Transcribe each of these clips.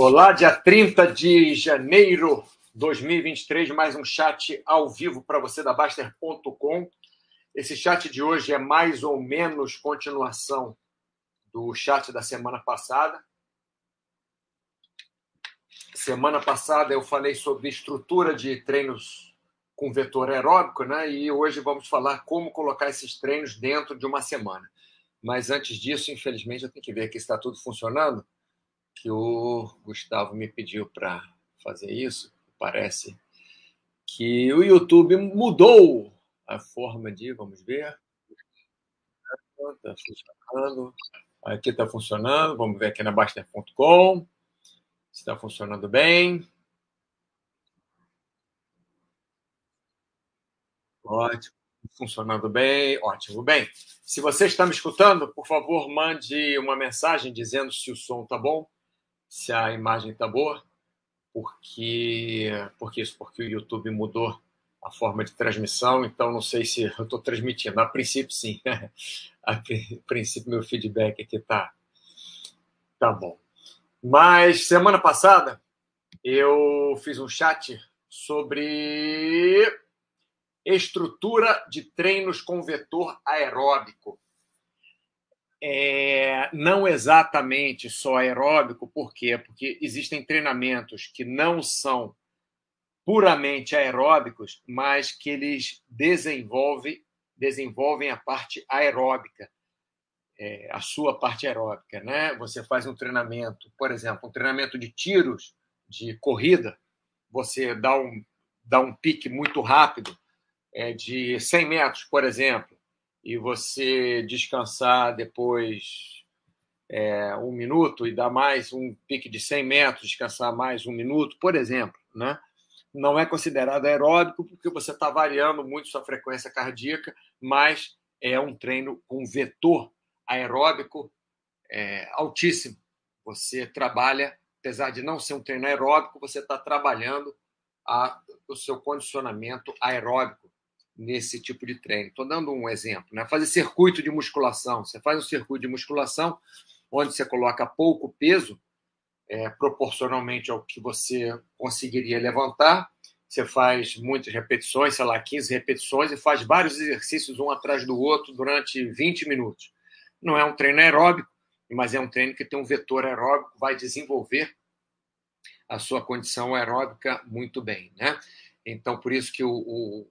Olá, dia 30 de janeiro de 2023, mais um chat ao vivo para você da Baster.com. Esse chat de hoje é mais ou menos continuação do chat da semana passada. Semana passada eu falei sobre estrutura de treinos com vetor aeróbico, né? E hoje vamos falar como colocar esses treinos dentro de uma semana. Mas antes disso, infelizmente, eu tenho que ver aqui se está tudo funcionando que o Gustavo me pediu para fazer isso. Parece que o YouTube mudou a forma de, vamos ver. Está funcionando. Aqui está funcionando. Vamos ver aqui na Baster.com. Está funcionando bem. Ótimo. Funcionando bem, ótimo. Bem, se você está me escutando, por favor, mande uma mensagem dizendo se o som está bom se a imagem está boa, porque, porque isso, porque o YouTube mudou a forma de transmissão, então não sei se eu estou transmitindo. A princípio, sim. A princípio, meu feedback aqui tá, tá bom. Mas semana passada eu fiz um chat sobre estrutura de treinos com vetor aeróbico é, não exatamente só aeróbico, por quê? Porque existem treinamentos que não são puramente aeróbicos, mas que eles desenvolvem, desenvolvem a parte aeróbica, é, a sua parte aeróbica. Né? Você faz um treinamento, por exemplo, um treinamento de tiros, de corrida, você dá um, dá um pique muito rápido, é, de 100 metros, por exemplo, e você descansar depois é, um minuto e dar mais um pique de 100 metros, descansar mais um minuto, por exemplo, né? não é considerado aeróbico porque você está variando muito sua frequência cardíaca, mas é um treino com vetor aeróbico é, altíssimo. Você trabalha, apesar de não ser um treino aeróbico, você está trabalhando a, o seu condicionamento aeróbico nesse tipo de treino. Estou dando um exemplo, né? Fazer circuito de musculação. Você faz um circuito de musculação onde você coloca pouco peso, é, proporcionalmente ao que você conseguiria levantar. Você faz muitas repetições, sei lá, 15 repetições, e faz vários exercícios um atrás do outro durante 20 minutos. Não é um treino aeróbico, mas é um treino que tem um vetor aeróbico, vai desenvolver a sua condição aeróbica muito bem, né? Então, por isso que o, o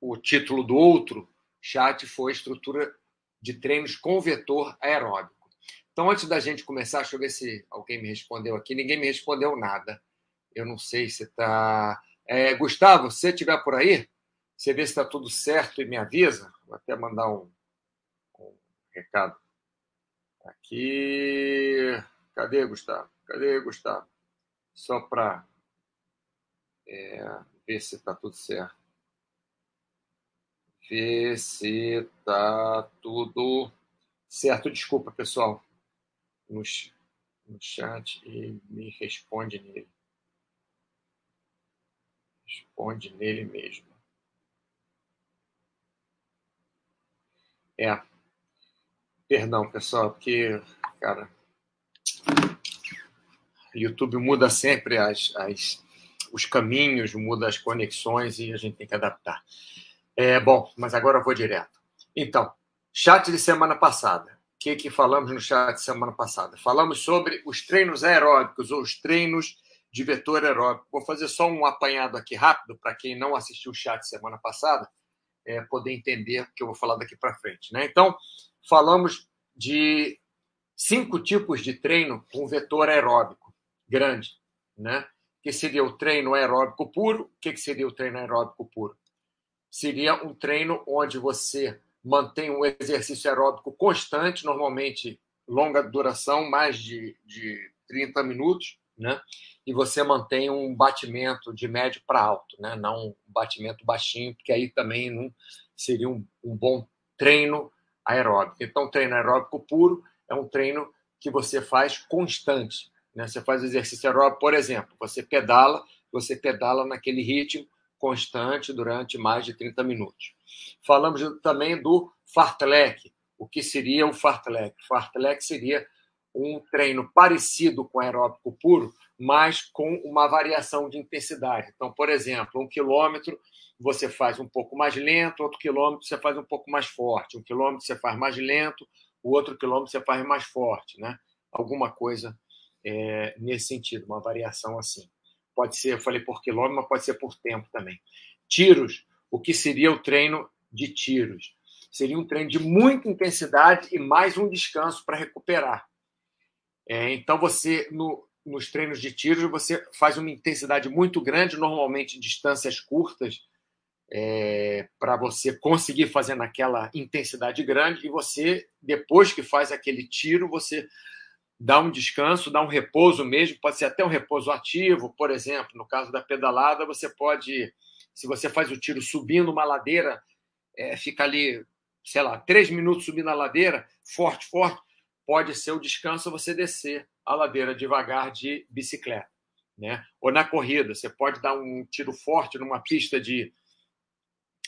o título do outro chat foi estrutura de treinos com vetor aeróbico. Então, antes da gente começar, deixa eu ver se alguém me respondeu aqui. Ninguém me respondeu nada. Eu não sei se está. É, Gustavo, se você estiver por aí, você vê se está tudo certo e me avisa. Vou até mandar um, um recado. Aqui. Cadê, Gustavo? Cadê, Gustavo? Só para é, ver se está tudo certo ver se tá tudo certo. Desculpa, pessoal, no, no chat e me responde nele. Responde nele mesmo. É. Perdão, pessoal, porque, cara, YouTube muda sempre as, as, os caminhos, muda as conexões e a gente tem que adaptar. É, bom, mas agora eu vou direto. Então, chat de semana passada. O que, que falamos no chat de semana passada? Falamos sobre os treinos aeróbicos, ou os treinos de vetor aeróbico. Vou fazer só um apanhado aqui rápido para quem não assistiu o chat de semana passada é, poder entender o que eu vou falar daqui para frente. Né? Então, falamos de cinco tipos de treino com vetor aeróbico grande, né? que seria o treino aeróbico puro. O que, que seria o treino aeróbico puro? Seria um treino onde você mantém um exercício aeróbico constante, normalmente longa duração, mais de, de 30 minutos, né? E você mantém um batimento de médio para alto, né? Não um batimento baixinho, porque aí também não seria um, um bom treino aeróbico. Então, treino aeróbico puro é um treino que você faz constante. Né? Você faz exercício aeróbico, por exemplo, você pedala, você pedala naquele ritmo constante durante mais de 30 minutos. Falamos também do fartlek. O que seria o fartlek? Fartlek seria um treino parecido com aeróbico puro, mas com uma variação de intensidade. Então, por exemplo, um quilômetro você faz um pouco mais lento, outro quilômetro você faz um pouco mais forte, um quilômetro você faz mais lento, o outro quilômetro você faz mais forte, né? Alguma coisa é, nesse sentido, uma variação assim. Pode ser, eu falei por quilômetro, mas pode ser por tempo também. Tiros, o que seria o treino de tiros? Seria um treino de muita intensidade e mais um descanso para recuperar. É, então, você, no, nos treinos de tiros, você faz uma intensidade muito grande, normalmente distâncias curtas, é, para você conseguir fazer naquela intensidade grande, e você, depois que faz aquele tiro, você dá um descanso, dá um repouso mesmo, pode ser até um repouso ativo, por exemplo, no caso da pedalada, você pode, se você faz o tiro subindo uma ladeira, é, fica ali sei lá, três minutos subindo a ladeira, forte, forte, pode ser o descanso você descer a ladeira devagar de bicicleta. Né? Ou na corrida, você pode dar um tiro forte numa pista de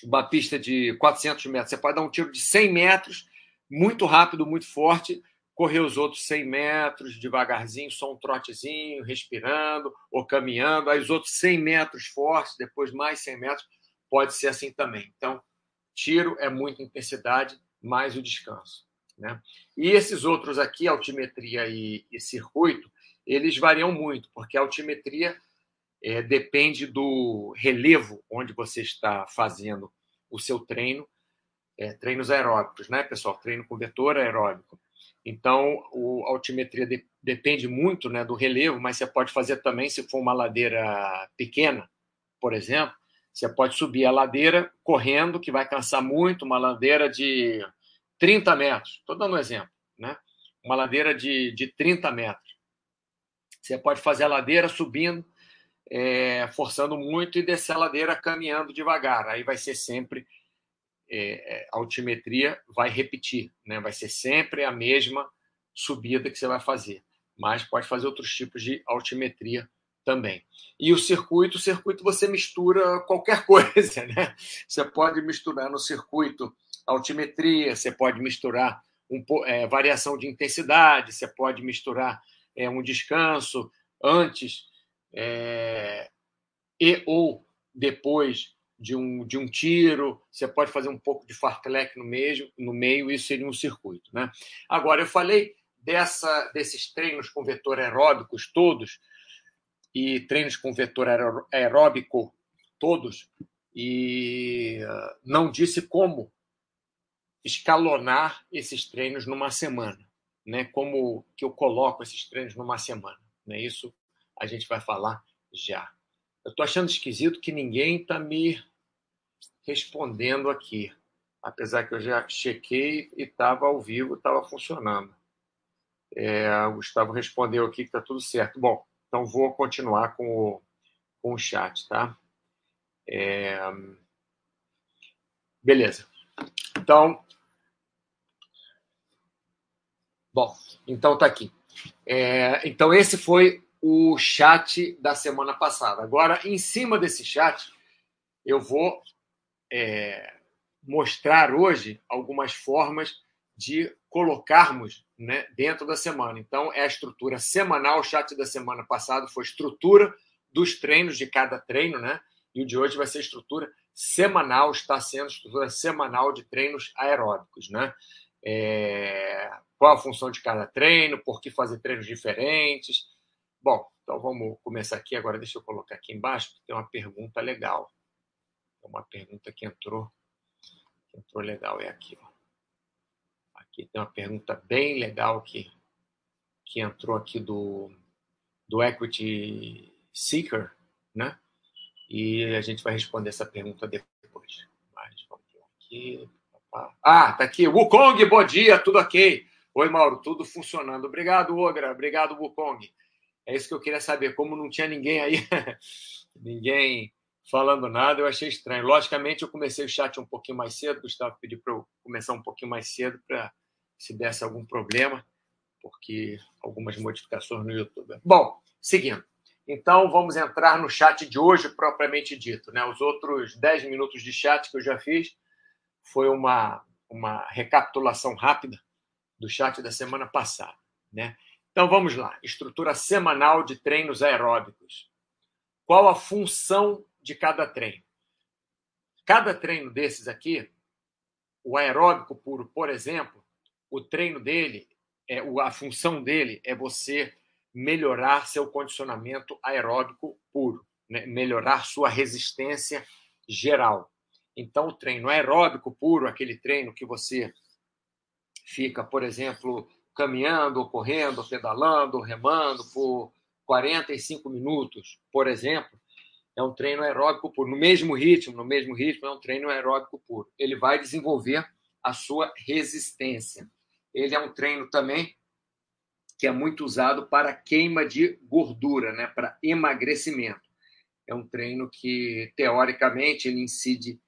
uma pista de 400 metros, você pode dar um tiro de 100 metros, muito rápido, muito forte, correr os outros 100 metros devagarzinho, só um trotezinho, respirando ou caminhando, aí os outros 100 metros fortes, depois mais 100 metros, pode ser assim também. Então, Tiro é muita intensidade, mais o descanso. Né? E esses outros aqui, altimetria e, e circuito, eles variam muito, porque a altimetria é, depende do relevo onde você está fazendo o seu treino, é, treinos aeróbicos, né, pessoal? Treino com vetor aeróbico. Então, o, a altimetria de, depende muito né, do relevo, mas você pode fazer também se for uma ladeira pequena, por exemplo, você pode subir a ladeira correndo, que vai cansar muito, uma ladeira de 30 metros. Estou dando um exemplo, né? Uma ladeira de, de 30 metros. Você pode fazer a ladeira subindo, é, forçando muito, e descer a ladeira caminhando devagar. Aí vai ser sempre. É, é a altimetria vai repetir, né? vai ser sempre a mesma subida que você vai fazer, mas pode fazer outros tipos de altimetria também. E o circuito, o circuito você mistura qualquer coisa, né? Você pode misturar no circuito altimetria, você pode misturar um, é, variação de intensidade, você pode misturar é, um descanso antes é, e ou depois de um, de um tiro, você pode fazer um pouco de fartlek no meio, no meio, isso seria um circuito. Né? Agora, eu falei dessa, desses treinos com vetor aeróbicos todos, e treinos com vetor aeróbico todos e ah, não disse como escalonar esses treinos numa semana, né? Como que eu coloco esses treinos numa semana, né? Isso a gente vai falar já. Eu estou achando esquisito que ninguém está me respondendo aqui, apesar que eu já chequei e estava ao vivo, estava funcionando. É, o Gustavo respondeu aqui que está tudo certo. Bom, então, vou continuar com o, com o chat, tá? É... Beleza. Então, bom, então tá aqui. É... Então, esse foi o chat da semana passada. Agora, em cima desse chat, eu vou é... mostrar hoje algumas formas de colocarmos né, dentro da semana. Então, é a estrutura semanal. O chat da semana passada foi estrutura dos treinos de cada treino, né? E o de hoje vai ser estrutura semanal, está sendo estrutura semanal de treinos aeróbicos, né? É... Qual a função de cada treino, por que fazer treinos diferentes. Bom, então vamos começar aqui. Agora deixa eu colocar aqui embaixo, porque tem uma pergunta legal. Uma pergunta que entrou, que entrou legal, é aqui, ó. Aqui tem uma pergunta bem legal que, que entrou aqui do, do Equity Seeker, né? E a gente vai responder essa pergunta depois. Mas vamos aqui. Ah, tá aqui. Wukong, bom dia, tudo ok? Oi, Mauro, tudo funcionando. Obrigado, Ogra. Obrigado, Wukong. É isso que eu queria saber. Como não tinha ninguém aí, ninguém falando nada, eu achei estranho. Logicamente, eu comecei o chat um pouquinho mais cedo. Gustavo pediu para eu começar um pouquinho mais cedo para se desse algum problema, porque algumas modificações no YouTube. Bom, seguindo. Então, vamos entrar no chat de hoje, propriamente dito. Né? Os outros 10 minutos de chat que eu já fiz foi uma, uma recapitulação rápida do chat da semana passada. Né? Então vamos lá. Estrutura semanal de treinos aeróbicos. Qual a função de cada treino? Cada treino desses aqui, o aeróbico puro, por exemplo, o treino dele, é, a função dele é você melhorar seu condicionamento aeróbico puro, né? melhorar sua resistência geral. Então, o treino aeróbico puro, aquele treino que você fica, por exemplo, caminhando, ou correndo, ou pedalando, ou remando por 45 minutos, por exemplo, é um treino aeróbico puro. No mesmo ritmo, no mesmo ritmo, é um treino aeróbico puro. Ele vai desenvolver a sua resistência. Ele é um treino também que é muito usado para queima de gordura, né? para emagrecimento. É um treino que, teoricamente, ele incide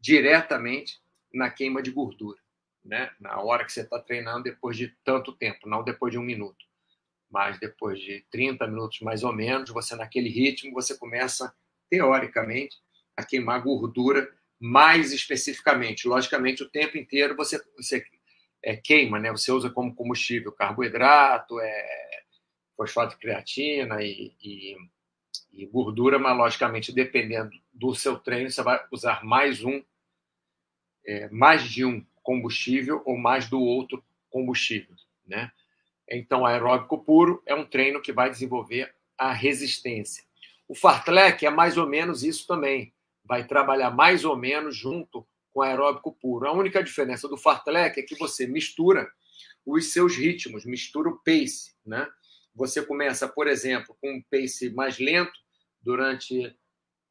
diretamente na queima de gordura, né? Na hora que você está treinando, depois de tanto tempo, não depois de um minuto, mas depois de 30 minutos mais ou menos, você naquele ritmo, você começa, teoricamente, a queimar gordura mais especificamente. Logicamente, o tempo inteiro você, você é, queima, né? Você usa como combustível carboidrato, é, fosfato de creatina e, e, e gordura, mas logicamente, dependendo do seu treino, você vai usar mais um, é, mais de um combustível ou mais do outro combustível, né? Então, aeróbico puro é um treino que vai desenvolver a resistência. O fartlek é mais ou menos isso também. Vai trabalhar mais ou menos junto com aeróbico puro. A única diferença do fartlek é que você mistura os seus ritmos, mistura o pace, né? Você começa, por exemplo, com um pace mais lento durante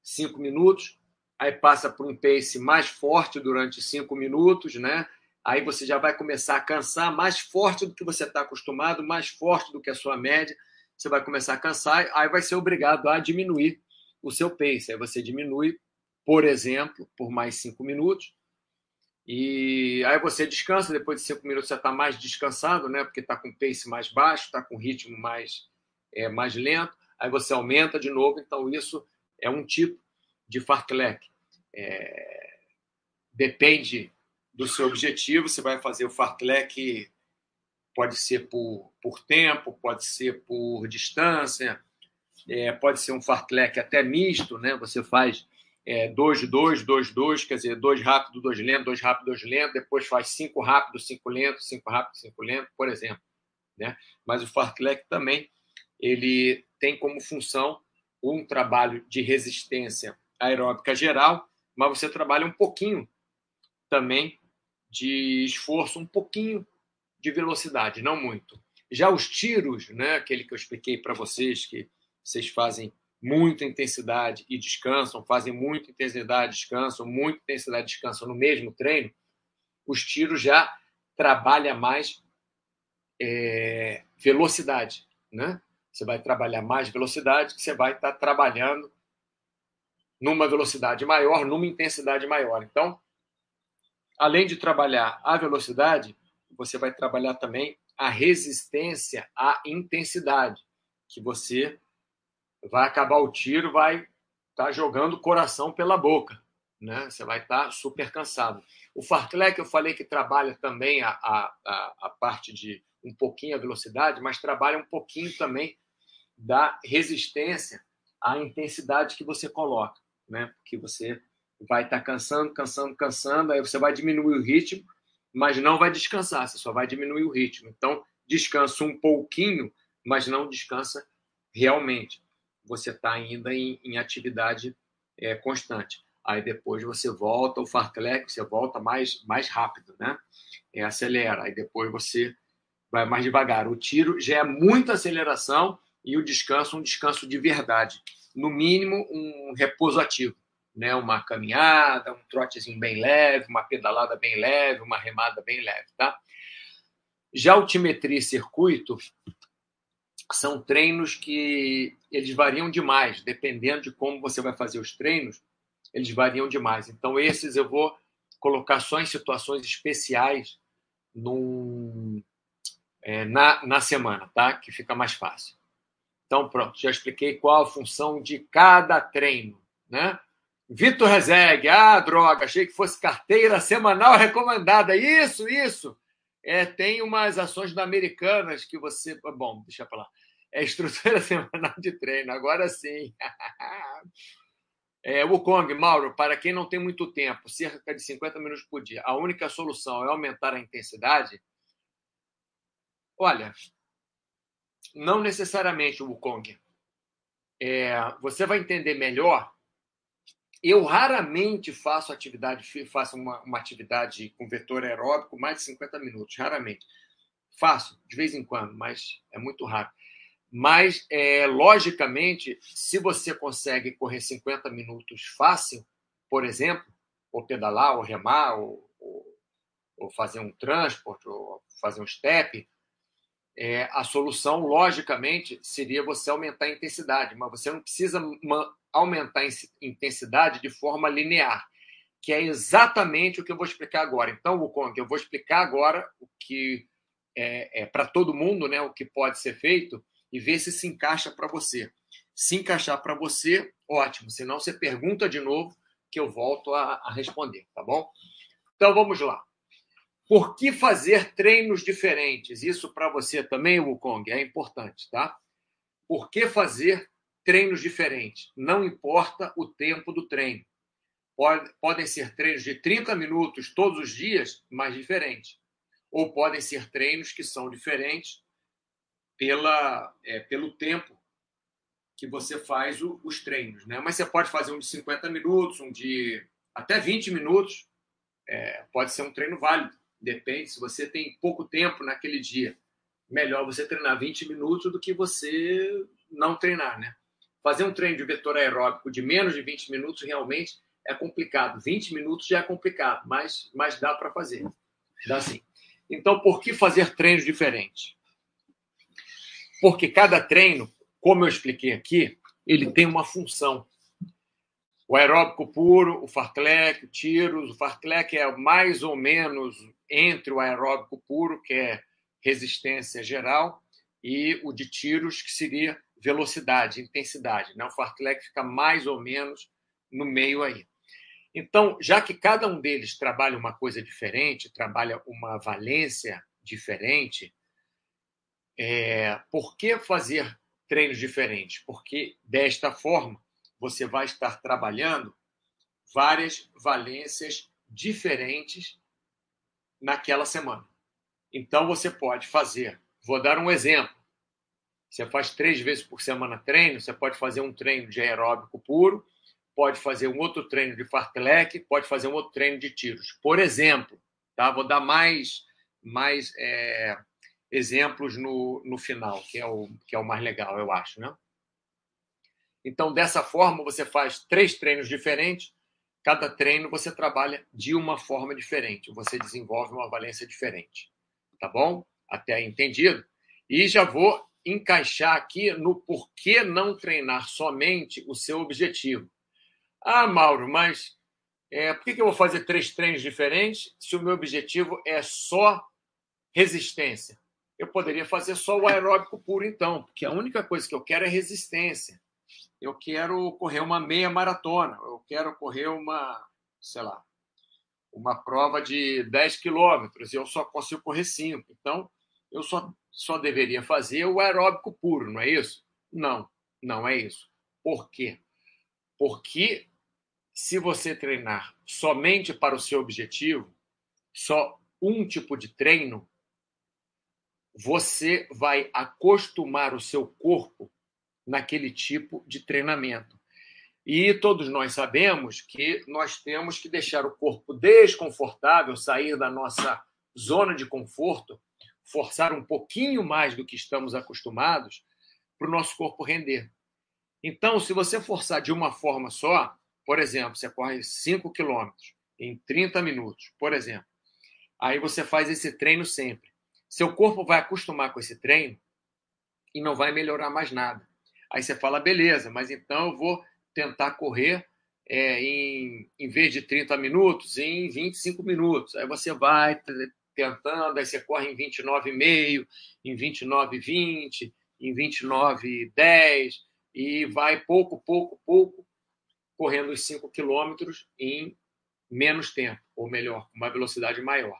cinco minutos, aí passa por um pace mais forte durante cinco minutos, né? Aí você já vai começar a cansar mais forte do que você está acostumado, mais forte do que a sua média. Você vai começar a cansar, aí vai ser obrigado a diminuir o seu pace. Aí você diminui, por exemplo, por mais cinco minutos. E aí você descansa, depois de cinco minutos você está mais descansado, né? Porque está com pace mais baixo, está com ritmo mais, é, mais lento. Aí você aumenta de novo. Então, isso é um tipo de fartlek. É, depende do seu objetivo, você vai fazer o fartlek, pode ser por, por tempo, pode ser por distância, é, pode ser um fartlek até misto, né? Você faz é, dois dois, dois, dois, quer dizer, dois rápido, dois lento, dois rápido, dois lento, depois faz cinco rápido, cinco lento, cinco rápido, cinco lento, por exemplo. Né? Mas o fartlek também ele tem como função um trabalho de resistência aeróbica geral, mas você trabalha um pouquinho também de esforço, um pouquinho de velocidade, não muito. Já os tiros, né, aquele que eu expliquei para vocês, que vocês fazem muita intensidade e descansam, fazem muita intensidade, descansam, muita intensidade, descansam no mesmo treino, os tiros já trabalha mais é, velocidade, né? Você vai trabalhar mais velocidade, você vai estar tá trabalhando numa velocidade maior, numa intensidade maior. Então, além de trabalhar a velocidade, você vai trabalhar também a resistência à intensidade, que você vai acabar o tiro, vai estar tá jogando o coração pela boca, né? Você vai estar tá super cansado. O fartlek eu falei que trabalha também a, a, a parte de um pouquinho a velocidade, mas trabalha um pouquinho também da resistência à intensidade que você coloca, né? Porque você vai estar tá cansando, cansando, cansando, aí você vai diminuir o ritmo, mas não vai descansar, você só vai diminuir o ritmo. Então, descansa um pouquinho, mas não descansa realmente. Você está ainda em, em atividade é, constante. Aí depois você volta, o fartlek, você volta mais, mais rápido, né? É, acelera. Aí depois você vai mais devagar. O tiro já é muita aceleração e o descanso, um descanso de verdade. No mínimo, um repouso ativo né? uma caminhada, um trotezinho bem leve, uma pedalada bem leve, uma remada bem leve. Tá? Já altimetria e circuito são treinos que eles variam demais, dependendo de como você vai fazer os treinos, eles variam demais. Então, esses eu vou colocar só em situações especiais num, é, na, na semana, tá? Que fica mais fácil. Então, pronto, já expliquei qual a função de cada treino, né? Vitor Rezegue, ah, droga, achei que fosse carteira semanal recomendada. Isso, isso. É, tem umas ações da Americanas que você. Bom, deixa para lá. É estrutura semanal de treino, agora sim. É, Wukong, Mauro, para quem não tem muito tempo, cerca de 50 minutos por dia, a única solução é aumentar a intensidade? Olha, não necessariamente, Wukong. É, você vai entender melhor. Eu raramente faço atividade, faço uma, uma atividade com vetor aeróbico mais de 50 minutos, raramente. Faço, de vez em quando, mas é muito raro. Mas, é, logicamente, se você consegue correr 50 minutos fácil, por exemplo, ou pedalar, ou remar, ou, ou, ou fazer um transporte, ou fazer um step, é, a solução, logicamente, seria você aumentar a intensidade, mas você não precisa aumentar a intensidade de forma linear, que é exatamente o que eu vou explicar agora. Então, Wukong, eu vou explicar agora o que é, é para todo mundo, né, o que pode ser feito e ver se se encaixa para você. Se encaixar para você, ótimo. Se não, você pergunta de novo que eu volto a, a responder, tá bom? Então vamos lá. Por que fazer treinos diferentes? Isso para você também, Wukong, é importante, tá? Por que fazer treinos diferentes? Não importa o tempo do treino. Pode, podem ser treinos de 30 minutos todos os dias, mas diferentes. Ou podem ser treinos que são diferentes pela, é, pelo tempo que você faz o, os treinos. Né? Mas você pode fazer um de 50 minutos, um de até 20 minutos. É, pode ser um treino válido. Depende, se você tem pouco tempo naquele dia, melhor você treinar 20 minutos do que você não treinar, né? Fazer um treino de vetor aeróbico de menos de 20 minutos realmente é complicado. 20 minutos já é complicado, mas, mas dá para fazer. Dá sim. Então, por que fazer treinos diferentes? Porque cada treino, como eu expliquei aqui, ele tem uma função. O aeróbico puro, o fartlek, o tiros. O fartlek é mais ou menos entre o aeróbico puro, que é resistência geral, e o de tiros, que seria velocidade, intensidade. Né? O fartlek fica mais ou menos no meio aí. Então, já que cada um deles trabalha uma coisa diferente, trabalha uma valência diferente, é, por que fazer treinos diferentes? Porque desta forma você vai estar trabalhando várias valências diferentes naquela semana. Então você pode fazer, vou dar um exemplo. Você faz três vezes por semana treino, você pode fazer um treino de aeróbico puro, pode fazer um outro treino de fartlek, pode fazer um outro treino de tiros. Por exemplo, tá? Vou dar mais mais é, exemplos no, no final, que é, o, que é o mais legal, eu acho. Né? Então, dessa forma, você faz três treinos diferentes. Cada treino você trabalha de uma forma diferente. Você desenvolve uma valência diferente. Tá bom? Até aí entendido? E já vou encaixar aqui no porquê não treinar somente o seu objetivo. Ah, Mauro, mas é, por que, que eu vou fazer três treinos diferentes se o meu objetivo é só resistência? eu poderia fazer só o aeróbico puro, então, porque a única coisa que eu quero é resistência. Eu quero correr uma meia maratona, eu quero correr uma, sei lá, uma prova de 10 quilômetros, e eu só consigo correr 5. Então, eu só, só deveria fazer o aeróbico puro, não é isso? Não, não é isso. Por quê? Porque se você treinar somente para o seu objetivo, só um tipo de treino, você vai acostumar o seu corpo naquele tipo de treinamento. E todos nós sabemos que nós temos que deixar o corpo desconfortável, sair da nossa zona de conforto, forçar um pouquinho mais do que estamos acostumados para o nosso corpo render. Então, se você forçar de uma forma só, por exemplo, você corre 5 quilômetros em 30 minutos, por exemplo, aí você faz esse treino sempre. Seu corpo vai acostumar com esse treino e não vai melhorar mais nada. Aí você fala, beleza, mas então eu vou tentar correr é, em, em vez de 30 minutos, em 25 minutos. Aí você vai tentando, aí você corre em 29,5, em 29,20, em 29,10 e vai pouco, pouco, pouco, correndo os 5 quilômetros em menos tempo, ou melhor, com uma velocidade maior.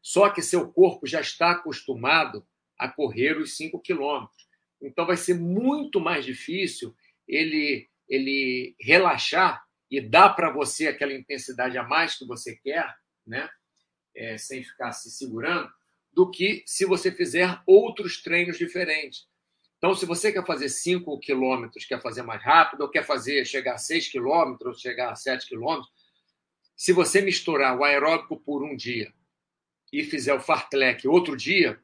Só que seu corpo já está acostumado a correr os 5 quilômetros. Então vai ser muito mais difícil ele, ele relaxar e dar para você aquela intensidade a mais que você quer, né? É, sem ficar se segurando, do que se você fizer outros treinos diferentes. Então, se você quer fazer 5 quilômetros, quer fazer mais rápido, ou quer fazer chegar a 6 quilômetros, ou chegar a 7 quilômetros, se você misturar o aeróbico por um dia e fizer o fartlek outro dia,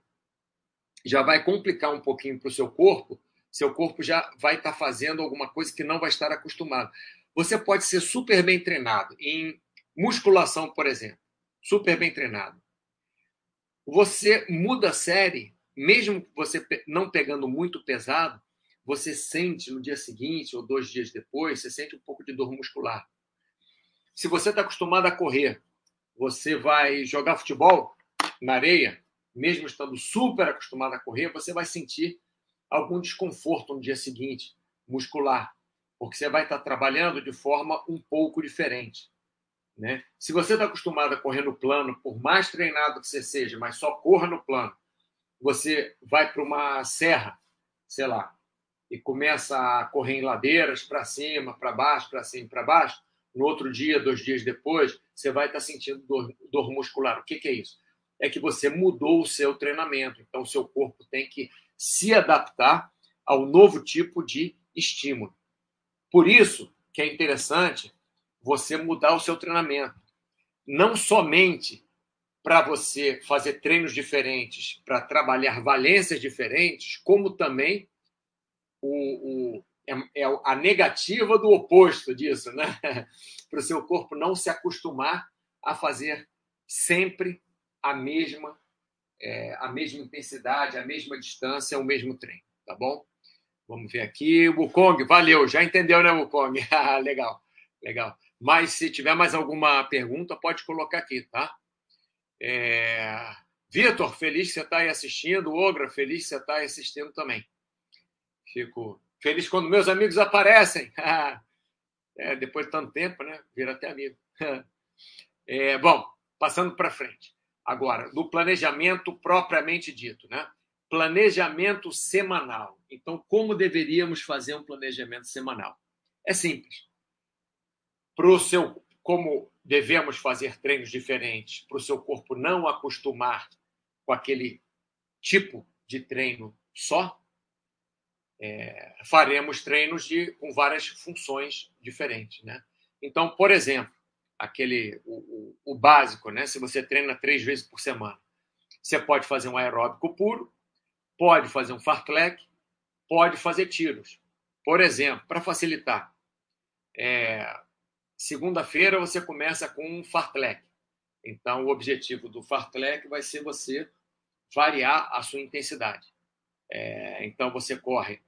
já vai complicar um pouquinho para o seu corpo. Seu corpo já vai estar tá fazendo alguma coisa que não vai estar acostumado. Você pode ser super bem treinado em musculação, por exemplo, super bem treinado. Você muda a série, mesmo você não pegando muito pesado, você sente no dia seguinte ou dois dias depois, você sente um pouco de dor muscular. Se você está acostumado a correr, você vai jogar futebol na areia, mesmo estando super acostumado a correr, você vai sentir algum desconforto no dia seguinte, muscular, porque você vai estar trabalhando de forma um pouco diferente. Né? Se você está acostumado a correr no plano, por mais treinado que você seja, mas só corra no plano, você vai para uma serra, sei lá, e começa a correr em ladeiras para cima, para baixo, para cima, para baixo, no outro dia, dois dias depois, você vai estar sentindo dor, dor muscular. O que, que é isso? É que você mudou o seu treinamento. Então, o seu corpo tem que se adaptar ao novo tipo de estímulo. Por isso que é interessante você mudar o seu treinamento. Não somente para você fazer treinos diferentes, para trabalhar valências diferentes, como também o, o é, é, a negativa do oposto disso, né? para o seu corpo não se acostumar a fazer sempre a mesma é, a mesma intensidade, a mesma distância, o mesmo treino, tá bom? Vamos ver aqui, Wukong, valeu, já entendeu, né, Wukong? legal, legal. Mas se tiver mais alguma pergunta, pode colocar aqui, tá? É... Vitor, feliz que você está aí assistindo. Ogra, feliz que você está aí assistindo também. Fico feliz quando meus amigos aparecem. é, depois de tanto tempo, né? Vira até amigo. é, bom, passando para frente. Agora, do planejamento propriamente dito, né? Planejamento semanal. Então, como deveríamos fazer um planejamento semanal? É simples para o seu como devemos fazer treinos diferentes para o seu corpo não acostumar com aquele tipo de treino só, é, faremos treinos de, com várias funções diferentes, né? Então, por exemplo, aquele o, o, o, básico, né? Se você treina três vezes por semana, você pode fazer um aeróbico puro, pode fazer um fartlek, pode fazer tiros. Por exemplo, para facilitar, é, Segunda-feira você começa com um fartlek. Então, o objetivo do fartlek vai ser você variar a sua intensidade. É, então, você corre.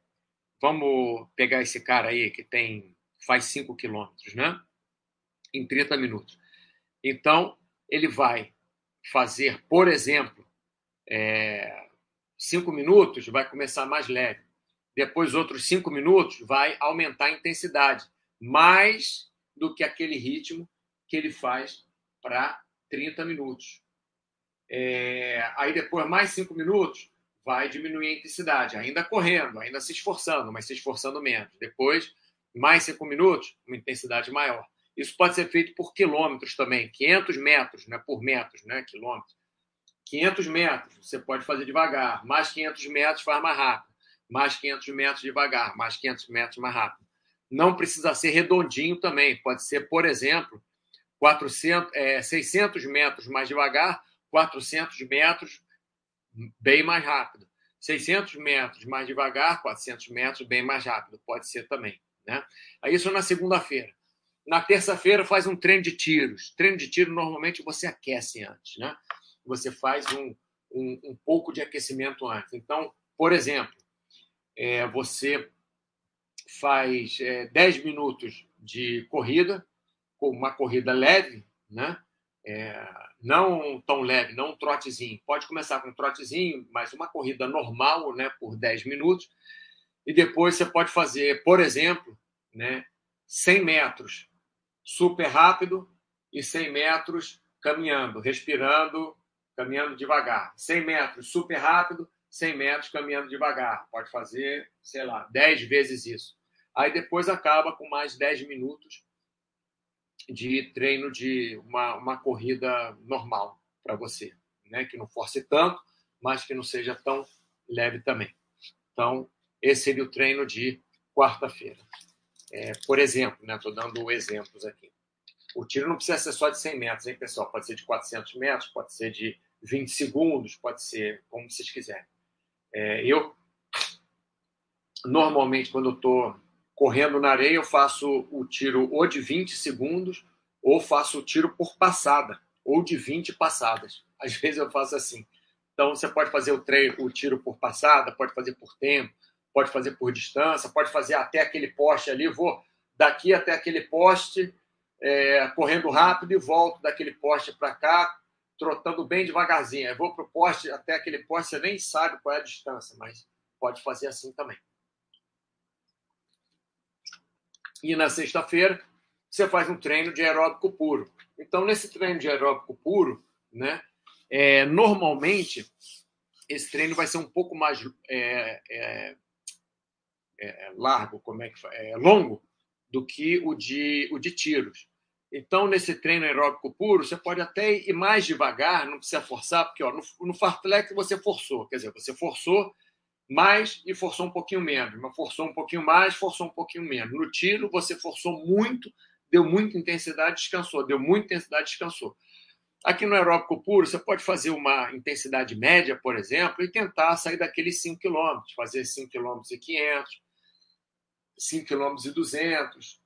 Vamos pegar esse cara aí que tem faz 5 quilômetros, né? Em 30 minutos. Então, ele vai fazer, por exemplo, 5 é, minutos, vai começar mais leve. Depois, outros 5 minutos, vai aumentar a intensidade. Mais do que aquele ritmo que ele faz para 30 minutos. É, aí depois, mais cinco minutos, vai diminuir a intensidade, ainda correndo, ainda se esforçando, mas se esforçando menos. Depois, mais cinco minutos, uma intensidade maior. Isso pode ser feito por quilômetros também, 500 metros, né, por metros, né, quilômetros. 500 metros, você pode fazer devagar, mais 500 metros faz mais rápido, mais 500 metros devagar, mais 500 metros mais rápido não precisa ser redondinho também. Pode ser, por exemplo, 400, é, 600 metros mais devagar, 400 metros bem mais rápido. 600 metros mais devagar, 400 metros bem mais rápido. Pode ser também. Né? Isso na segunda-feira. Na terça-feira faz um treino de tiros. Treino de tiro normalmente você aquece antes, né? Você faz um, um, um pouco de aquecimento antes. Então, por exemplo, é, você faz é, 10 minutos de corrida, com uma corrida leve, né? É, não tão leve, não um trotezinho. Pode começar com um trotezinho, mas uma corrida normal, né, por 10 minutos. E depois você pode fazer, por exemplo, né, 100 metros super rápido e 100 metros caminhando, respirando caminhando devagar. 100 metros, super rápido. 100 metros, caminhando devagar. Pode fazer, sei lá, 10 vezes isso. Aí depois acaba com mais 10 minutos de treino de uma, uma corrida normal para você, né? que não force tanto, mas que não seja tão leve também. Então, esse seria o treino de quarta-feira. É, por exemplo, estou né? dando exemplos aqui. O tiro não precisa ser só de 100 metros, hein, pessoal? Pode ser de 400 metros, pode ser de 20 segundos, pode ser como vocês quiserem. É, eu, normalmente, quando estou correndo na areia, eu faço o tiro ou de 20 segundos ou faço o tiro por passada, ou de 20 passadas. Às vezes eu faço assim. Então, você pode fazer o, treino, o tiro por passada, pode fazer por tempo, pode fazer por distância, pode fazer até aquele poste ali. Vou daqui até aquele poste, é, correndo rápido e volto daquele poste para cá, trotando bem devagarzinho. Eu vou para o poste, até aquele poste, você nem sabe qual é a distância, mas pode fazer assim também. E na sexta-feira, você faz um treino de aeróbico puro. Então, nesse treino de aeróbico puro, né, é, normalmente, esse treino vai ser um pouco mais é, é, é, largo, como é que é longo do que o de o de tiros. Então, nesse treino aeróbico puro, você pode até ir mais devagar, não precisa forçar, porque ó, no, no fartlek você forçou, quer dizer, você forçou mais e forçou um pouquinho menos, mas forçou um pouquinho mais, forçou um pouquinho menos. No tiro, você forçou muito, deu muita intensidade, descansou, deu muita intensidade, descansou. Aqui no aeróbico puro, você pode fazer uma intensidade média, por exemplo, e tentar sair daqueles 5 km, fazer 5 km e 500, 5 km e 200,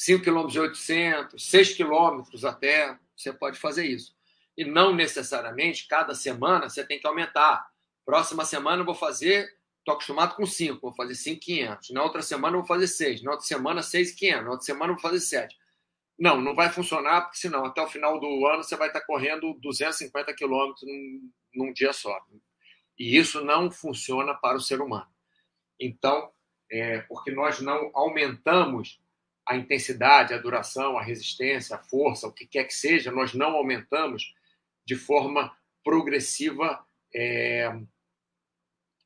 5 km e 800, 6 km até, você pode fazer isso. E não necessariamente cada semana você tem que aumentar. Próxima semana eu vou fazer, estou acostumado com 5, vou fazer 5,500. Na outra semana eu vou fazer 6. Na outra semana, 6,500. Na outra semana eu vou fazer 7. Não, não vai funcionar, porque senão até o final do ano você vai estar correndo 250 quilômetros num, num dia só. E isso não funciona para o ser humano. Então, é, porque nós não aumentamos a intensidade, a duração, a resistência, a força, o que quer que seja, nós não aumentamos de forma progressiva é,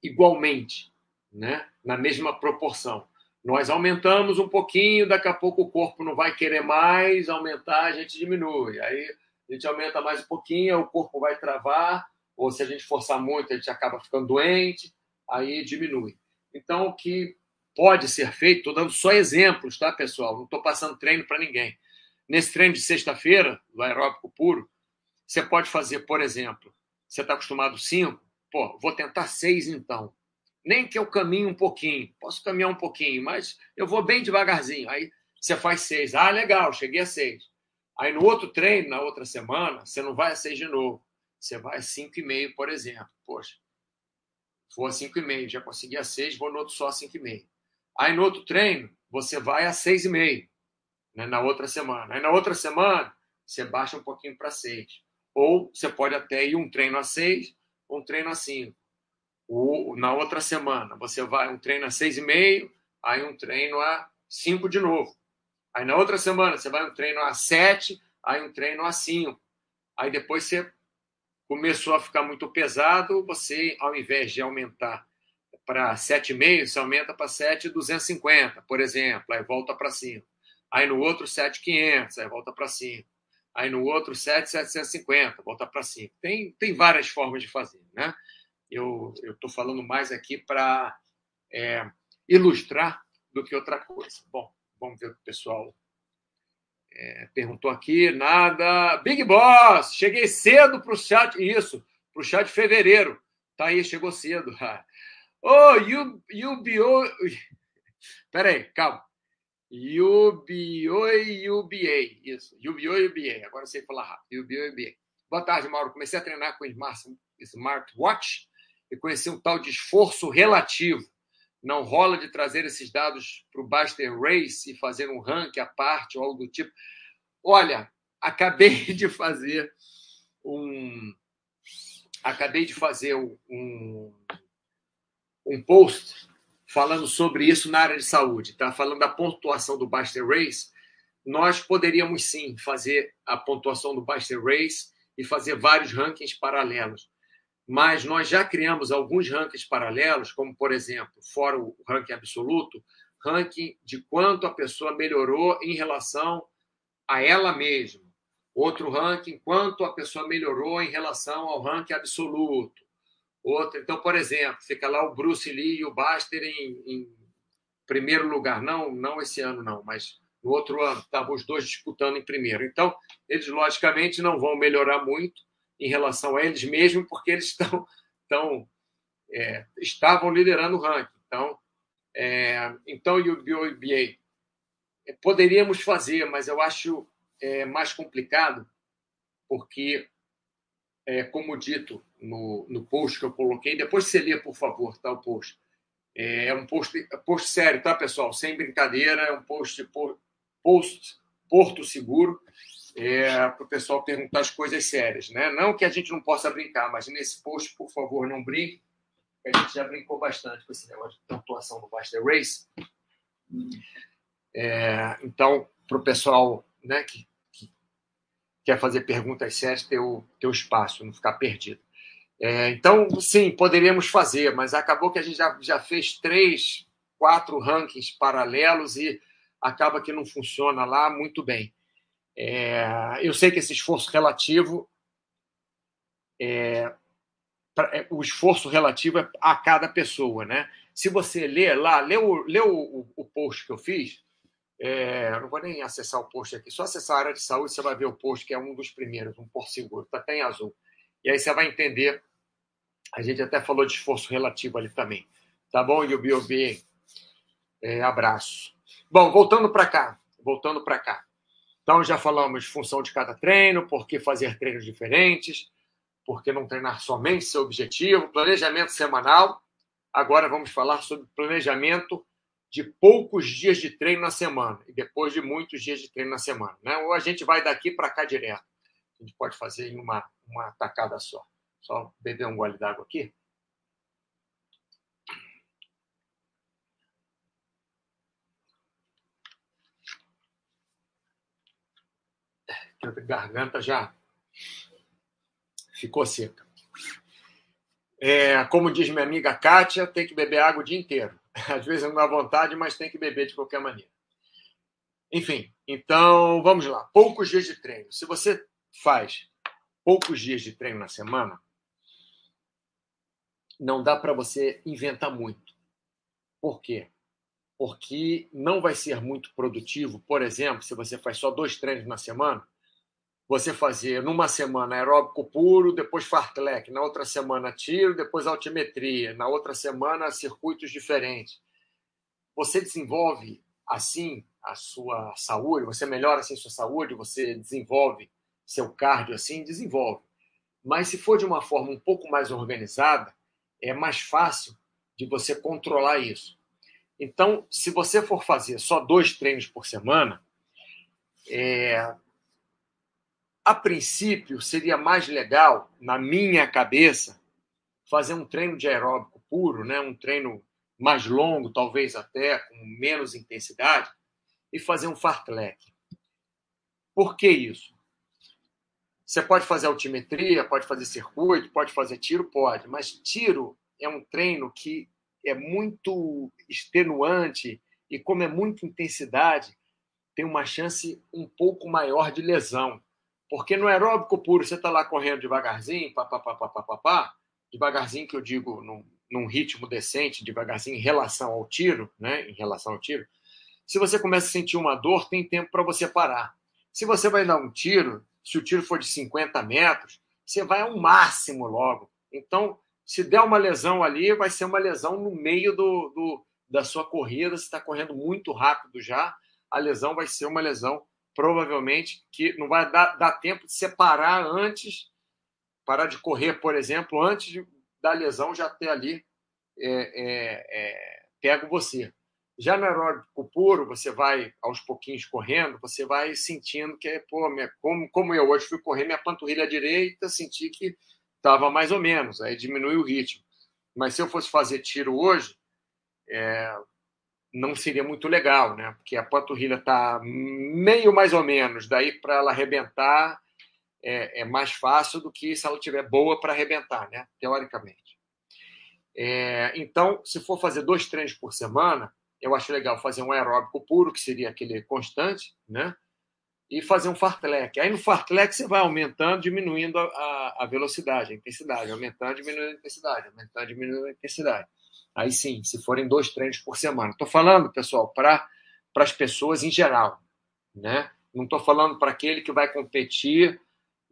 igualmente, né? na mesma proporção. Nós aumentamos um pouquinho, daqui a pouco o corpo não vai querer mais aumentar, a gente diminui. Aí a gente aumenta mais um pouquinho, o corpo vai travar, ou se a gente forçar muito, a gente acaba ficando doente, aí diminui. Então, o que pode ser feito, estou dando só exemplos, tá, pessoal? Não estou passando treino para ninguém. Nesse treino de sexta-feira, do aeróbico puro, você pode fazer, por exemplo, você está acostumado cinco, pô, vou tentar seis então. Nem que eu caminhe um pouquinho, posso caminhar um pouquinho, mas eu vou bem devagarzinho. Aí você faz seis. Ah, legal, cheguei a seis. Aí no outro treino, na outra semana, você não vai a seis de novo. Você vai a cinco e meio, por exemplo. Poxa, vou a cinco e meio, já consegui a seis, vou no outro só a cinco e meio. Aí no outro treino, você vai a seis e meio, né, na outra semana. Aí na outra semana, você baixa um pouquinho para seis. Ou você pode até ir um treino a seis, um treino a cinco. O, na outra semana, você vai um treino a seis e meio, aí um treino a cinco de novo. Aí na outra semana, você vai um treino a sete, aí um treino a cinco. Aí depois você começou a ficar muito pesado, você, ao invés de aumentar para 7,5, você aumenta para 7,250, por exemplo, aí volta para 5. Aí no outro 7,500, aí volta para 5. Aí no outro 7,750, volta para 5. Tem, tem várias formas de fazer, né? Eu estou falando mais aqui para é, ilustrar do que outra coisa. Bom, vamos ver o que o pessoal é, perguntou aqui. Nada. Big Boss, cheguei cedo para o chat. Isso, para o chat de fevereiro. Tá aí, chegou cedo. Oh, UBO. Peraí, calma. UBO e UBA. Isso, UBO e UBA. Agora eu sei falar rápido. UBO e UBA. Boa tarde, Mauro. Comecei a treinar com Smartwatch e conheci um tal de esforço relativo. Não rola de trazer esses dados para o Buster Race e fazer um ranking à parte ou algo do tipo. Olha, acabei de fazer um. Acabei de fazer um um post falando sobre isso na área de saúde, tá? Falando da pontuação do Buster Race, nós poderíamos sim fazer a pontuação do Buster Race e fazer vários rankings paralelos. Mas nós já criamos alguns rankings paralelos, como, por exemplo, fora o ranking absoluto, ranking de quanto a pessoa melhorou em relação a ela mesma. Outro ranking, quanto a pessoa melhorou em relação ao ranking absoluto. Outro, então, por exemplo, fica lá o Bruce Lee e o Baster em, em primeiro lugar. Não, não esse ano, não, mas no outro ano estavam os dois disputando em primeiro. Então, eles logicamente não vão melhorar muito em relação a eles mesmos, porque eles estão, estão é, estavam liderando o ranking. Então, é, então o BOBA é, poderíamos fazer, mas eu acho é, mais complicado, porque, é, como dito no, no post que eu coloquei, depois você lê, por favor, tá, o post. É, é um post, post sério, tá, pessoal? Sem brincadeira, é um post, post Porto Seguro é, para o pessoal perguntar as coisas sérias. Né? Não que a gente não possa brincar, mas nesse post, por favor, não brinque. A gente já brincou bastante com esse negócio de pontuação do Master Race. É, então, para o pessoal né, que, que, quer fazer perguntas sérias, ter o, ter o espaço, não ficar perdido. É, então, sim, poderíamos fazer, mas acabou que a gente já, já fez três, quatro rankings paralelos e acaba que não funciona lá muito bem. É, eu sei que esse esforço relativo é, é, o esforço relativo é a cada pessoa, né? Se você ler lá, lê o, o, o post que eu fiz, é, não vou nem acessar o post aqui, só acessar a área de saúde, você vai ver o post, que é um dos primeiros, um por seguro, está até em azul. E aí você vai entender. A gente até falou de esforço relativo ali também. Tá bom, Yubi? É, abraço. Bom, voltando para cá. Voltando para cá. Então, já falamos função de cada treino, por que fazer treinos diferentes, por que não treinar somente seu objetivo, planejamento semanal. Agora vamos falar sobre planejamento de poucos dias de treino na semana e depois de muitos dias de treino na semana. Né? Ou a gente vai daqui para cá direto. A gente pode fazer em uma, uma tacada só. Só beber um gole d'água aqui. a garganta já ficou seca. É, como diz minha amiga Kátia, tem que beber água o dia inteiro. Às vezes não dá vontade, mas tem que beber de qualquer maneira. Enfim, então vamos lá. Poucos dias de treino. Se você faz poucos dias de treino na semana, não dá para você inventar muito. Por quê? Porque não vai ser muito produtivo, por exemplo, se você faz só dois treinos na semana, você fazer numa semana aeróbico puro, depois fartlek, na outra semana tiro, depois altimetria, na outra semana circuitos diferentes. Você desenvolve assim a sua saúde, você melhora assim a sua saúde, você desenvolve seu cardio assim, desenvolve. Mas se for de uma forma um pouco mais organizada, é mais fácil de você controlar isso. Então, se você for fazer só dois treinos por semana, é, a princípio, seria mais legal, na minha cabeça, fazer um treino de aeróbico puro, né? um treino mais longo, talvez até com menos intensidade, e fazer um fartlek. Por que isso? Você pode fazer altimetria, pode fazer circuito, pode fazer tiro, pode, mas tiro é um treino que é muito extenuante e, como é muita intensidade, tem uma chance um pouco maior de lesão. Porque no aeróbico puro você está lá correndo devagarzinho, pá, pá, pá, pá, pá, pá, pá, devagarzinho que eu digo num, num ritmo decente, devagarzinho em relação ao tiro, né? Em relação ao tiro. Se você começa a sentir uma dor, tem tempo para você parar. Se você vai dar um tiro, se o tiro for de 50 metros, você vai ao máximo logo. Então, se der uma lesão ali, vai ser uma lesão no meio do, do da sua corrida. Você está correndo muito rápido já, a lesão vai ser uma lesão provavelmente que não vai dar, dar tempo de separar antes, parar de correr, por exemplo, antes de, da lesão já ter ali é, é, é, pego você. Já no aeróbico puro, você vai aos pouquinhos correndo, você vai sentindo que, pô, minha, como, como eu hoje fui correr minha panturrilha direita, senti que estava mais ou menos, aí diminui o ritmo. Mas se eu fosse fazer tiro hoje, é, não seria muito legal, né? Porque a panturrilha está meio mais ou menos, daí para ela arrebentar é, é mais fácil do que se ela tiver boa para arrebentar, né? Teoricamente. É, então, se for fazer dois treinos por semana, eu acho legal fazer um aeróbico puro, que seria aquele constante, né? E fazer um fartlek. Aí no fartlek você vai aumentando, diminuindo a, a velocidade, a intensidade, aumentando, diminuindo a intensidade, aumentando, diminuindo a intensidade. Aí sim, se forem dois treinos por semana. Estou falando, pessoal, para as pessoas em geral, né? Não estou falando para aquele que vai competir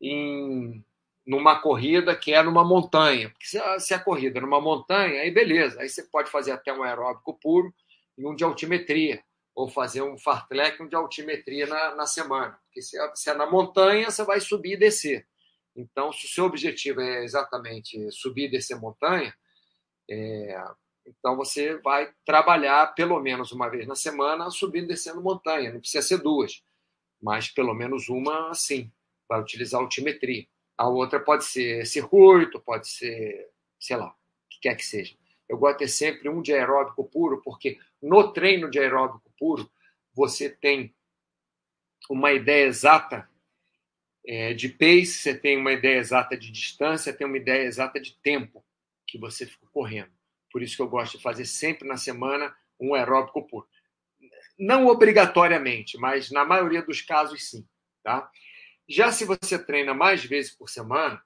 em numa corrida que é numa montanha. Porque se a, se a corrida é numa montanha, aí beleza. Aí você pode fazer até um aeróbico puro e um de altimetria. Ou fazer um fartlek e um de altimetria na, na semana. Porque se é, se é na montanha, você vai subir e descer. Então, se o seu objetivo é exatamente subir e descer montanha, é, então você vai trabalhar pelo menos uma vez na semana subindo e descendo montanha. Não precisa ser duas, mas pelo menos uma sim. Vai utilizar altimetria. A outra pode ser circuito, pode ser, sei lá, o que quer que seja. Eu gosto de ter sempre um de aeróbico puro, porque no treino de aeróbico puro você tem uma ideia exata é, de pace, você tem uma ideia exata de distância, tem uma ideia exata de tempo que você ficou correndo. Por isso que eu gosto de fazer sempre na semana um aeróbico puro. Não obrigatoriamente, mas na maioria dos casos sim. Tá? Já se você treina mais vezes por semana,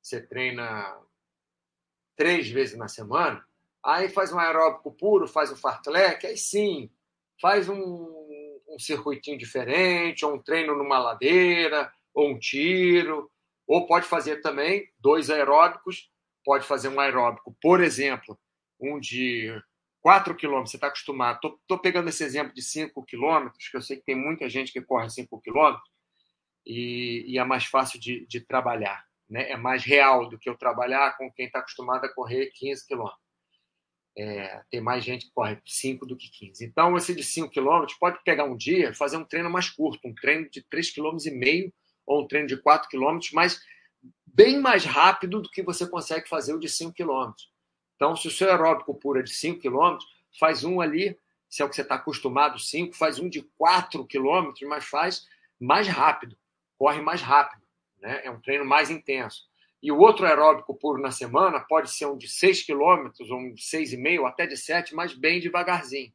você treina três vezes na semana, aí faz um aeróbico puro, faz um fartlek, aí sim, faz um, um circuitinho diferente, ou um treino numa ladeira, ou um tiro, ou pode fazer também dois aeróbicos, pode fazer um aeróbico, por exemplo, um de 4 quilômetros, você está acostumado. Estou pegando esse exemplo de 5 quilômetros, que eu sei que tem muita gente que corre 5 quilômetros, e, e, é mais fácil de, de, trabalhar. Né? É mais real do que eu trabalhar com quem está acostumado a correr 15 quilômetros. É, tem mais gente que corre 5 do que 15. Então, esse de 5 quilômetros pode pegar um dia fazer um treino mais curto, um treino de 3,5 km ou um treino de 4 km, mas bem mais rápido do que você consegue fazer o de 5 km. Então, se o seu aeróbico puro é de 5 km, faz um ali, se é o que você está acostumado, 5, faz um de 4 km, mas faz mais rápido corre mais rápido, né? é um treino mais intenso. E o outro aeróbico puro na semana pode ser um de 6 quilômetros, ou um de 6,5, até de 7, mas bem devagarzinho,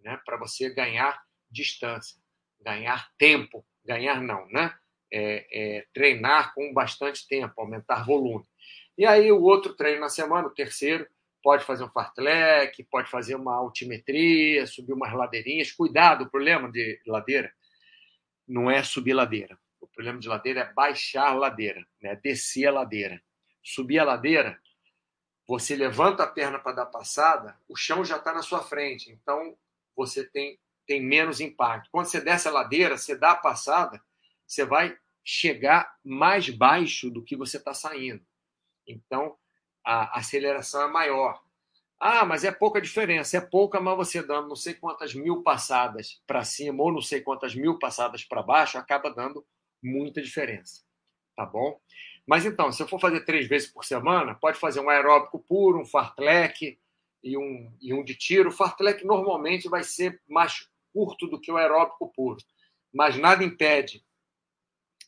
né? para você ganhar distância, ganhar tempo, ganhar não, né? É, é, treinar com bastante tempo, aumentar volume. E aí o outro treino na semana, o terceiro, pode fazer um fartlek, pode fazer uma altimetria, subir umas ladeirinhas. Cuidado, o problema de ladeira não é subir ladeira. O problema de ladeira é baixar a ladeira, né? descer a ladeira. Subir a ladeira, você levanta a perna para dar passada, o chão já está na sua frente, então você tem, tem menos impacto. Quando você desce a ladeira, você dá a passada, você vai chegar mais baixo do que você está saindo. Então, a aceleração é maior. Ah, mas é pouca diferença. É pouca, mas você dando não sei quantas mil passadas para cima ou não sei quantas mil passadas para baixo, acaba dando muita diferença, tá bom? Mas então, se eu for fazer três vezes por semana, pode fazer um aeróbico puro, um fartlek e um, e um de tiro. O fartlek normalmente vai ser mais curto do que o aeróbico puro, mas nada impede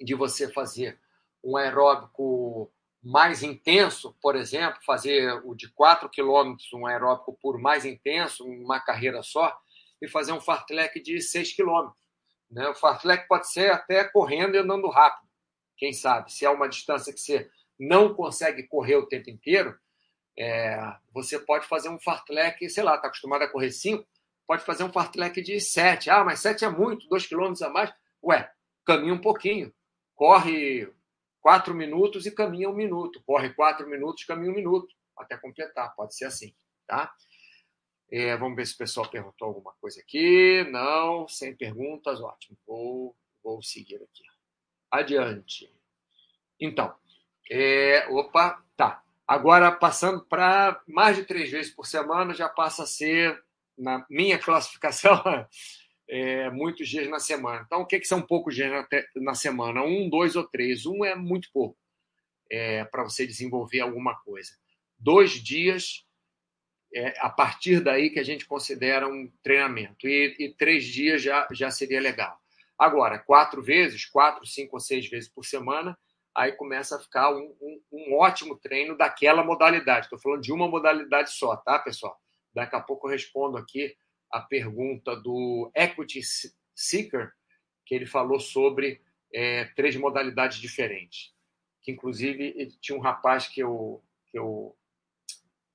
de você fazer um aeróbico mais intenso, por exemplo, fazer o de 4 quilômetros, um aeróbico puro mais intenso, uma carreira só, e fazer um fartlek de 6 quilômetros. Né? O fartlek pode ser até correndo e andando rápido, quem sabe. Se é uma distância que você não consegue correr o tempo inteiro, é, você pode fazer um fartlek, sei lá, está acostumado a correr 5, pode fazer um fartlek de 7. Ah, mas 7 é muito, 2 quilômetros a mais. Ué, caminha um pouquinho. Corre 4 minutos e caminha um minuto. Corre 4 minutos, caminha um minuto, até completar. Pode ser assim, tá? É, vamos ver se o pessoal perguntou alguma coisa aqui. Não, sem perguntas, ótimo. Vou, vou seguir aqui. Adiante. Então, é, opa, tá. Agora, passando para mais de três vezes por semana, já passa a ser, na minha classificação, é, muitos dias na semana. Então, o que, que são poucos dias na, na semana? Um, dois ou três. Um é muito pouco é, para você desenvolver alguma coisa. Dois dias é a partir daí que a gente considera um treinamento. E, e, três dias já, já seria legal. Agora, quatro vezes, quatro, cinco ou seis vezes por semana, aí começa a ficar um, um, um ótimo treino daquela modalidade. Estou falando de uma modalidade só, tá, pessoal? Daqui a pouco eu respondo aqui a pergunta do Equity Seeker, que ele falou sobre é, três modalidades diferentes. Que, inclusive, tinha um rapaz que eu, que eu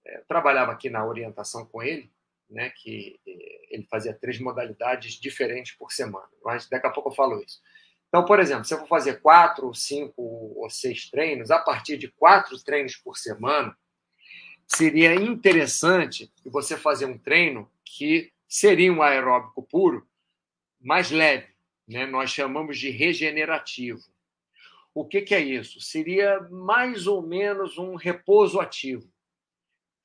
é, trabalhava aqui na orientação com ele, né, que é, ele fazia três modalidades diferentes por semana. Mas daqui a pouco eu falo isso. Então, por exemplo, se eu for fazer quatro, cinco ou seis treinos, a partir de quatro treinos por semana, seria interessante você fazer um treino que seria um aeróbico puro, mais leve. Né? Nós chamamos de regenerativo. O que, que é isso? Seria mais ou menos um repouso ativo.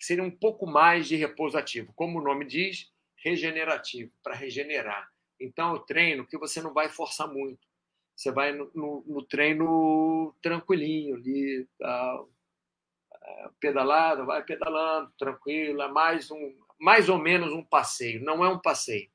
Seria um pouco mais de repouso ativo. Como o nome diz, regenerativo, para regenerar. Então, o treino que você não vai forçar muito você vai no, no, no treino tranquilinho ali, tá, é, pedalado, vai pedalando, tranquilo, é mais, um, mais ou menos um passeio. Não é um passeio,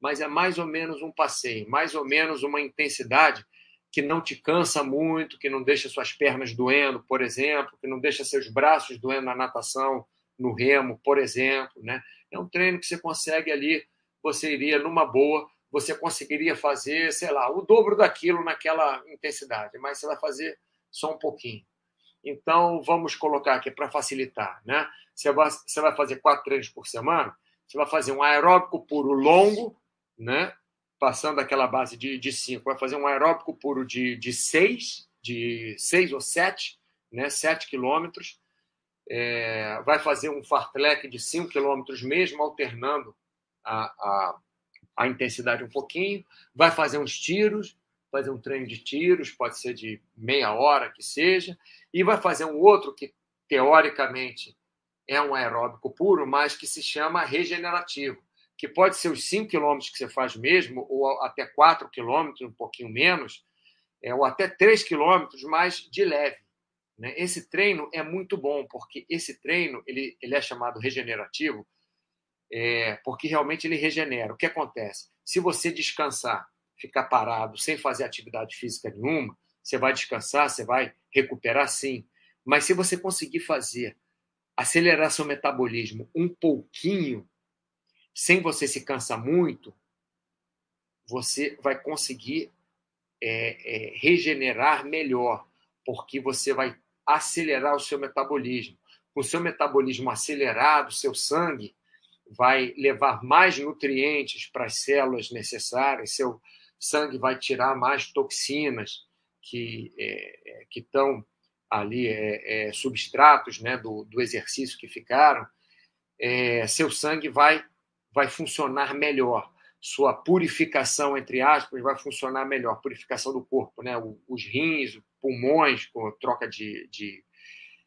mas é mais ou menos um passeio, mais ou menos uma intensidade que não te cansa muito, que não deixa suas pernas doendo, por exemplo, que não deixa seus braços doendo na natação, no remo, por exemplo. Né? É um treino que você consegue ali, você iria numa boa você conseguiria fazer, sei lá, o dobro daquilo naquela intensidade, mas você vai fazer só um pouquinho. Então, vamos colocar aqui para facilitar, né? Você vai, você vai fazer quatro treinos por semana, você vai fazer um aeróbico puro longo, né? Passando aquela base de, de cinco, vai fazer um aeróbico puro de, de seis, de seis ou sete, né? Sete quilômetros. É, vai fazer um fartlek de cinco quilômetros mesmo, alternando a, a a intensidade um pouquinho, vai fazer uns tiros, fazer um treino de tiros, pode ser de meia hora que seja, e vai fazer um outro que teoricamente é um aeróbico puro, mas que se chama regenerativo, que pode ser os 5 quilômetros que você faz mesmo, ou até 4 quilômetros, um pouquinho menos, é, ou até 3 quilômetros, mas de leve. Né? Esse treino é muito bom, porque esse treino ele, ele é chamado regenerativo é, porque realmente ele regenera. O que acontece? Se você descansar, ficar parado, sem fazer atividade física nenhuma, você vai descansar, você vai recuperar sim. Mas se você conseguir fazer, acelerar seu metabolismo um pouquinho, sem você se cansar muito, você vai conseguir é, é, regenerar melhor, porque você vai acelerar o seu metabolismo. Com o seu metabolismo acelerado, seu sangue vai levar mais nutrientes para as células necessárias, seu sangue vai tirar mais toxinas que é, é, que estão ali é, é, substratos né, do, do exercício que ficaram, é, seu sangue vai vai funcionar melhor, sua purificação entre aspas vai funcionar melhor, purificação do corpo, né, os rins, pulmões com troca de, de,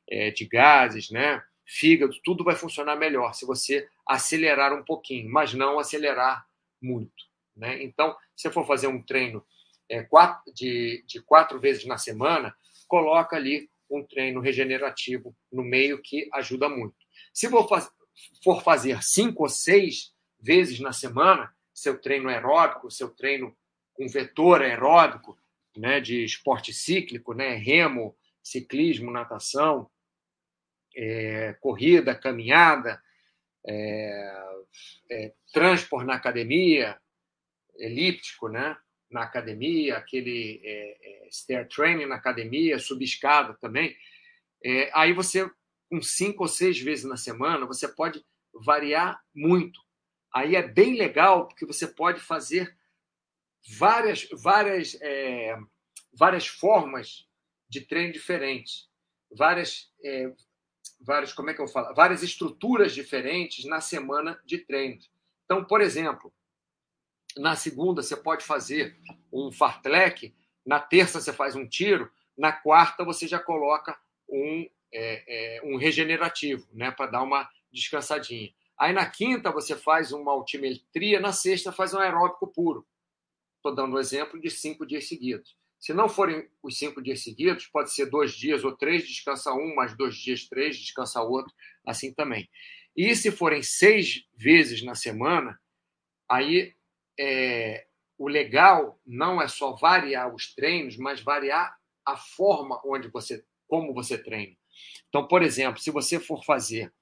é, de gases, né, fígado, tudo vai funcionar melhor se você acelerar um pouquinho, mas não acelerar muito. Né? Então, se for fazer um treino é, quatro, de, de quatro vezes na semana, coloca ali um treino regenerativo no meio que ajuda muito. Se for, faz, for fazer cinco ou seis vezes na semana, seu treino aeróbico, seu treino com vetor aeróbico, né, de esporte cíclico, né, remo, ciclismo, natação, é, corrida, caminhada, é, é, na academia, elíptico, né? Na academia, aquele é, é stair training na academia, subescada também. É, aí você, com cinco ou seis vezes na semana, você pode variar muito. Aí é bem legal porque você pode fazer várias, várias, é, várias formas de treino diferentes, várias, é, várias, como é que eu falo? Várias estruturas diferentes na semana de treinos. Então, por exemplo, na segunda você pode fazer um fartlek, na terça você faz um tiro, na quarta você já coloca um, é, é, um regenerativo, né, para dar uma descansadinha. Aí na quinta você faz uma altimetria, na sexta faz um aeróbico puro. Estou dando um exemplo de cinco dias seguidos. Se não forem os cinco dias seguidos, pode ser dois dias ou três, descansa um, mais dois dias, três, descansa outro, assim também. E se forem seis vezes na semana, aí é, o legal não é só variar os treinos, mas variar a forma onde você, como você treina. Então, por exemplo, se você for fazer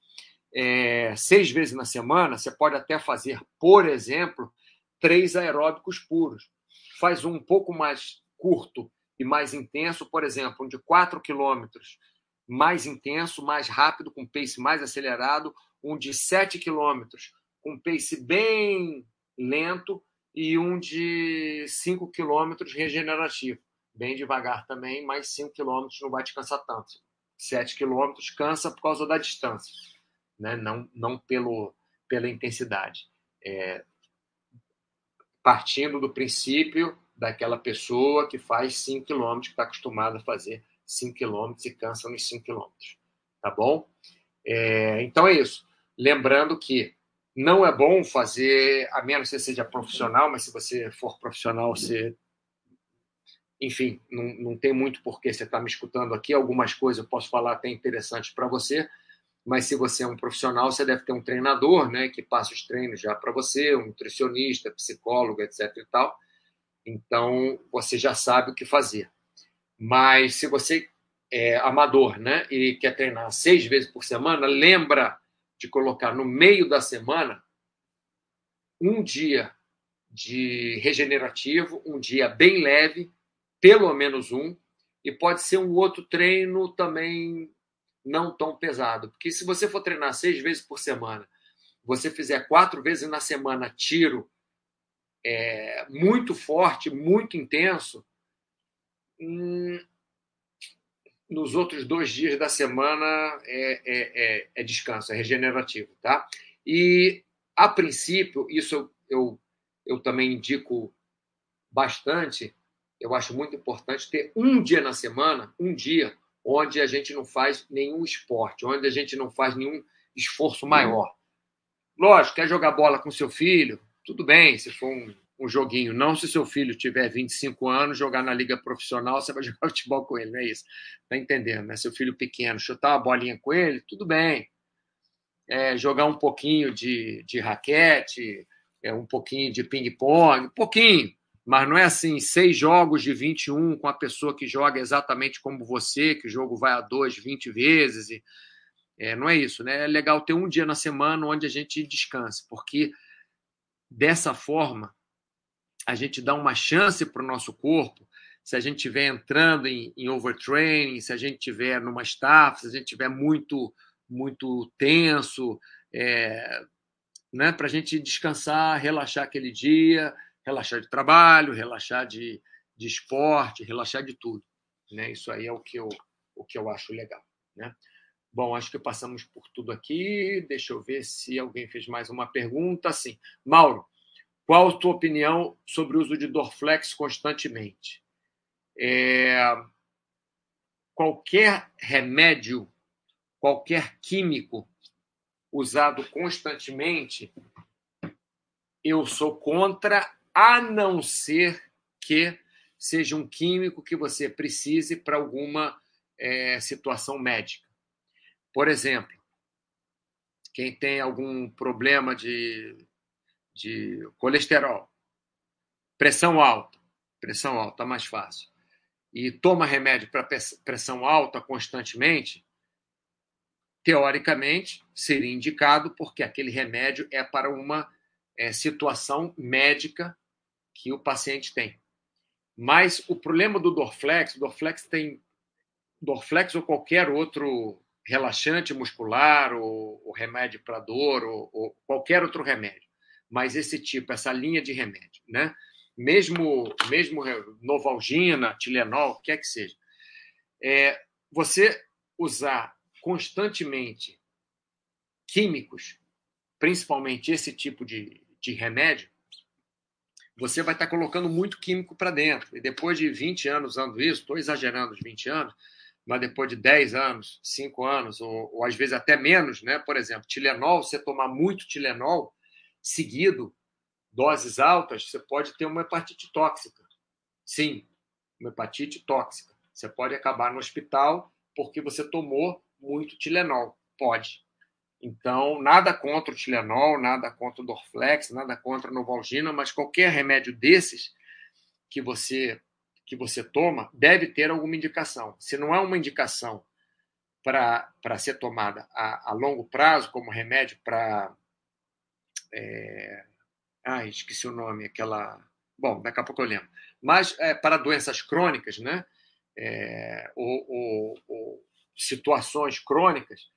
é, seis vezes na semana, você pode até fazer, por exemplo, três aeróbicos puros. Faz um pouco mais curto e mais intenso, por exemplo, um de 4 quilômetros, mais intenso, mais rápido, com pace mais acelerado, um de 7 quilômetros, com pace bem lento, e um de 5 quilômetros regenerativo. Bem devagar também, mas 5 quilômetros não vai te cansar tanto. 7 quilômetros cansa por causa da distância, né? não, não pelo, pela intensidade. É, partindo do princípio daquela pessoa que faz 5 quilômetros, que está acostumada a fazer 5 quilômetros e cansa nos 5 quilômetros. Tá bom? É, então é isso. Lembrando que não é bom fazer, a menos que você seja profissional, mas se você for profissional, você. Enfim, não, não tem muito porquê você estar tá me escutando aqui. Algumas coisas eu posso falar até interessantes para você, mas se você é um profissional, você deve ter um treinador, né, que passa os treinos já para você, um nutricionista, psicólogo, etc. e tal. Então, você já sabe o que fazer. Mas se você é amador, né, e quer treinar seis vezes por semana, lembra de colocar no meio da semana um dia de regenerativo, um dia bem leve, pelo menos um, e pode ser um outro treino também não tão pesado. Porque se você for treinar seis vezes por semana, você fizer quatro vezes na semana tiro é, muito forte, muito intenso, hum, nos outros dois dias da semana é, é, é, é descanso, é regenerativo, tá? E, a princípio, isso eu, eu, eu também indico bastante, eu acho muito importante ter um dia na semana, um dia, onde a gente não faz nenhum esporte, onde a gente não faz nenhum esforço maior. Lógico, quer jogar bola com seu filho? Tudo bem, se for um um joguinho. Não se seu filho tiver 25 anos, jogar na liga profissional, você vai jogar futebol com ele, não é isso? Tá entendendo, né? Seu filho pequeno, chutar uma bolinha com ele, tudo bem. É, jogar um pouquinho de, de raquete, é, um pouquinho de ping-pong, um pouquinho. Mas não é assim, seis jogos de 21 com a pessoa que joga exatamente como você, que o jogo vai a dois, 20 vezes. E, é, não é isso, né? É legal ter um dia na semana onde a gente descanse, porque dessa forma a gente dá uma chance para o nosso corpo, se a gente estiver entrando em, em, overtraining, se a gente estiver numa staff, se a gente estiver muito, muito tenso, é, né, para a gente descansar, relaxar aquele dia, relaxar de trabalho, relaxar de, de esporte, relaxar de tudo. Né? Isso aí é o que eu, o que eu acho legal. Né? Bom, acho que passamos por tudo aqui. Deixa eu ver se alguém fez mais uma pergunta. Sim. Mauro, qual a tua opinião sobre o uso de Dorflex constantemente? É... Qualquer remédio, qualquer químico usado constantemente, eu sou contra, a não ser que seja um químico que você precise para alguma é, situação médica. Por exemplo, quem tem algum problema de de colesterol, pressão alta, pressão alta, mais fácil, e toma remédio para pressão alta constantemente, teoricamente seria indicado porque aquele remédio é para uma é, situação médica que o paciente tem. Mas o problema do Dorflex, o Dorflex tem Dorflex ou qualquer outro relaxante muscular ou, ou remédio para dor ou, ou qualquer outro remédio mas esse tipo, essa linha de remédio, né? Mesmo, mesmo Novalgina, Tilenol, o que é que seja, é, você usar constantemente químicos, principalmente esse tipo de, de remédio, você vai estar colocando muito químico para dentro. E depois de 20 anos usando isso, estou exagerando os 20 anos, mas depois de 10 anos, 5 anos, ou, ou às vezes até menos, né? por exemplo, Tilenol, você tomar muito Tilenol, seguido, doses altas, você pode ter uma hepatite tóxica. Sim, uma hepatite tóxica. Você pode acabar no hospital porque você tomou muito Tilenol. Pode. Então, nada contra o Tilenol, nada contra o Dorflex, nada contra a Novalgina, mas qualquer remédio desses que você que você toma deve ter alguma indicação. Se não há uma indicação para ser tomada a, a, longo prazo, como remédio para. É... Ai, esqueci o nome, aquela. Bom, daqui a pouco eu lembro. Mas é, para doenças crônicas, né? É, ou, ou, ou situações crônicas,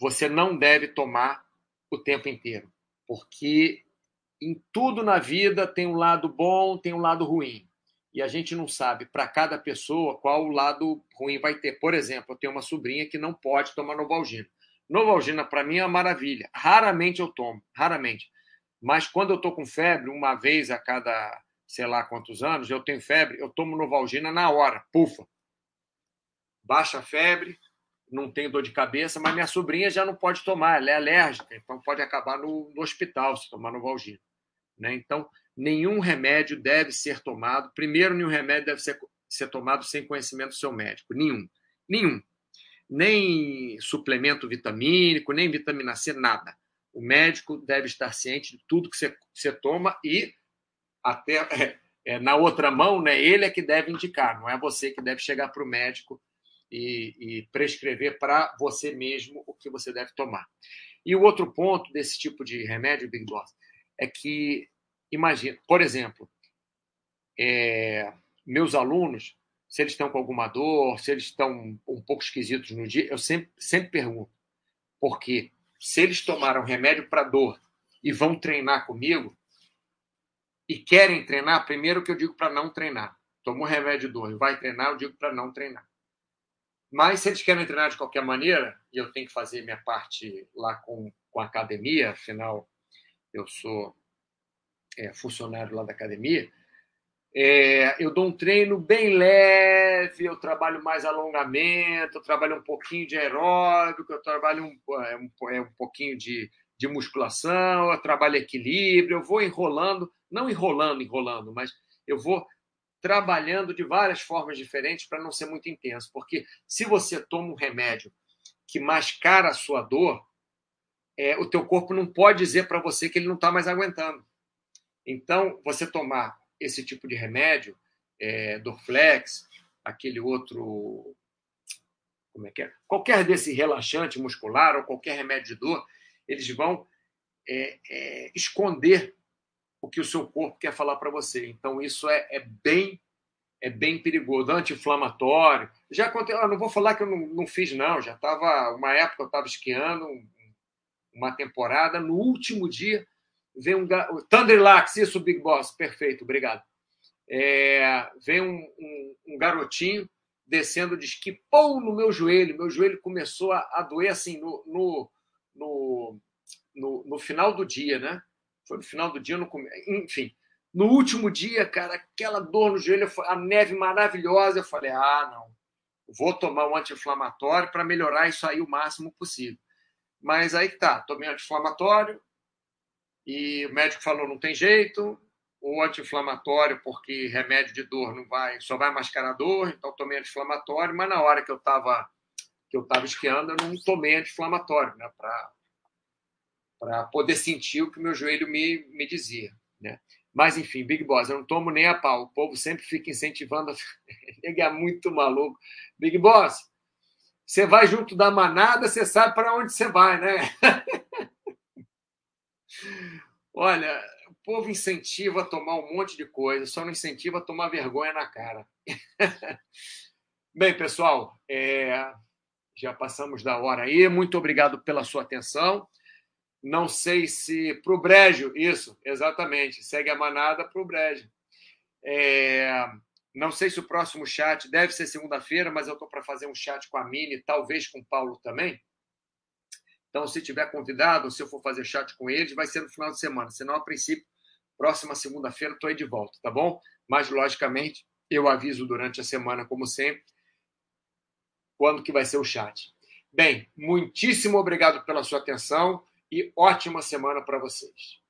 você não deve tomar o tempo inteiro, porque em tudo na vida tem um lado bom, tem um lado ruim. E a gente não sabe para cada pessoa qual o lado ruim vai ter. Por exemplo, eu tenho uma sobrinha que não pode tomar Novalgina. Novalgina, para mim, é uma maravilha. Raramente eu tomo, raramente. Mas quando eu estou com febre, uma vez a cada sei lá quantos anos, eu tenho febre, eu tomo Novalgina na hora, pufa. Baixa a febre, não tenho dor de cabeça, mas minha sobrinha já não pode tomar, ela é alérgica, então pode acabar no, no hospital se tomar Novalgina. Né? Então, nenhum remédio deve ser tomado. Primeiro, nenhum remédio deve ser, ser tomado sem conhecimento do seu médico. Nenhum. Nenhum. Nem suplemento vitamínico, nem vitamina C, nada. O médico deve estar ciente de tudo que você, você toma e até é, na outra mão, né, ele é que deve indicar, não é você que deve chegar para o médico e, e prescrever para você mesmo o que você deve tomar. E o outro ponto desse tipo de remédio, Big Boss, é que, imagina, por exemplo, é, meus alunos, se eles estão com alguma dor, se eles estão um pouco esquisitos no dia, eu sempre, sempre pergunto. Porque se eles tomaram remédio para dor e vão treinar comigo, e querem treinar, primeiro que eu digo para não treinar. Tomou remédio dor e vai treinar, eu digo para não treinar. Mas se eles querem treinar de qualquer maneira, e eu tenho que fazer minha parte lá com, com a academia, afinal, eu sou é, funcionário lá da academia, é, eu dou um treino bem leve, eu trabalho mais alongamento, eu trabalho um pouquinho de aeróbico, eu trabalho um, é, um, é, um pouquinho de, de musculação, eu trabalho equilíbrio, eu vou enrolando, não enrolando, enrolando, mas eu vou trabalhando de várias formas diferentes para não ser muito intenso, porque se você toma um remédio que mascara a sua dor, é, o teu corpo não pode dizer para você que ele não está mais aguentando. Então, você tomar esse tipo de remédio, é, Dorflex, aquele outro, como é que é? Qualquer desse relaxante muscular ou qualquer remédio de dor, eles vão é, é, esconder o que o seu corpo quer falar para você. Então, isso é, é, bem é bem perigoso. Anti-inflamatório. Já aconteceu, eu não vou falar que eu não, não fiz, não. Já estava, uma época eu estava esquiando, uma temporada, no último dia, vem um. Thunderlax, isso, Big Boss, perfeito, obrigado. É, vem um, um, um, garotinho descendo de esqui, pô, no meu joelho. Meu joelho começou a, a doer assim no, no, no, no, no final do dia, né? Foi no final do dia, no enfim. No último dia, cara, aquela dor no joelho, a neve maravilhosa. Eu falei: ah, não, vou tomar um anti-inflamatório para melhorar isso aí o máximo possível. Mas aí que tá, tomei anti-inflamatório e o médico falou: não tem jeito, o anti-inflamatório, porque remédio de dor não vai, só vai mascarar dor, então tomei anti-inflamatório, mas na hora que eu estava que eu estava esquiando, eu não tomei anti-inflamatório, né, para poder sentir o que meu joelho me, me dizia, né? Mas, enfim, Big Boss, eu não tomo nem a pau. O povo sempre fica incentivando. Ele é muito maluco. Big Boss, você vai junto da manada, você sabe para onde você vai, né? Olha, o povo incentiva a tomar um monte de coisa, só não incentiva a tomar vergonha na cara. Bem, pessoal, é... já passamos da hora aí. Muito obrigado pela sua atenção. Não sei se para o Brejo, isso, exatamente. Segue a manada para o Brejo. É... Não sei se o próximo chat deve ser segunda-feira, mas eu estou para fazer um chat com a Mini, talvez com o Paulo também. Então, se tiver convidado, se eu for fazer chat com eles, vai ser no final de semana. Senão, a princípio, próxima segunda-feira estou aí de volta, tá bom? Mas, logicamente, eu aviso durante a semana, como sempre, quando que vai ser o chat. Bem, muitíssimo obrigado pela sua atenção e ótima semana para vocês.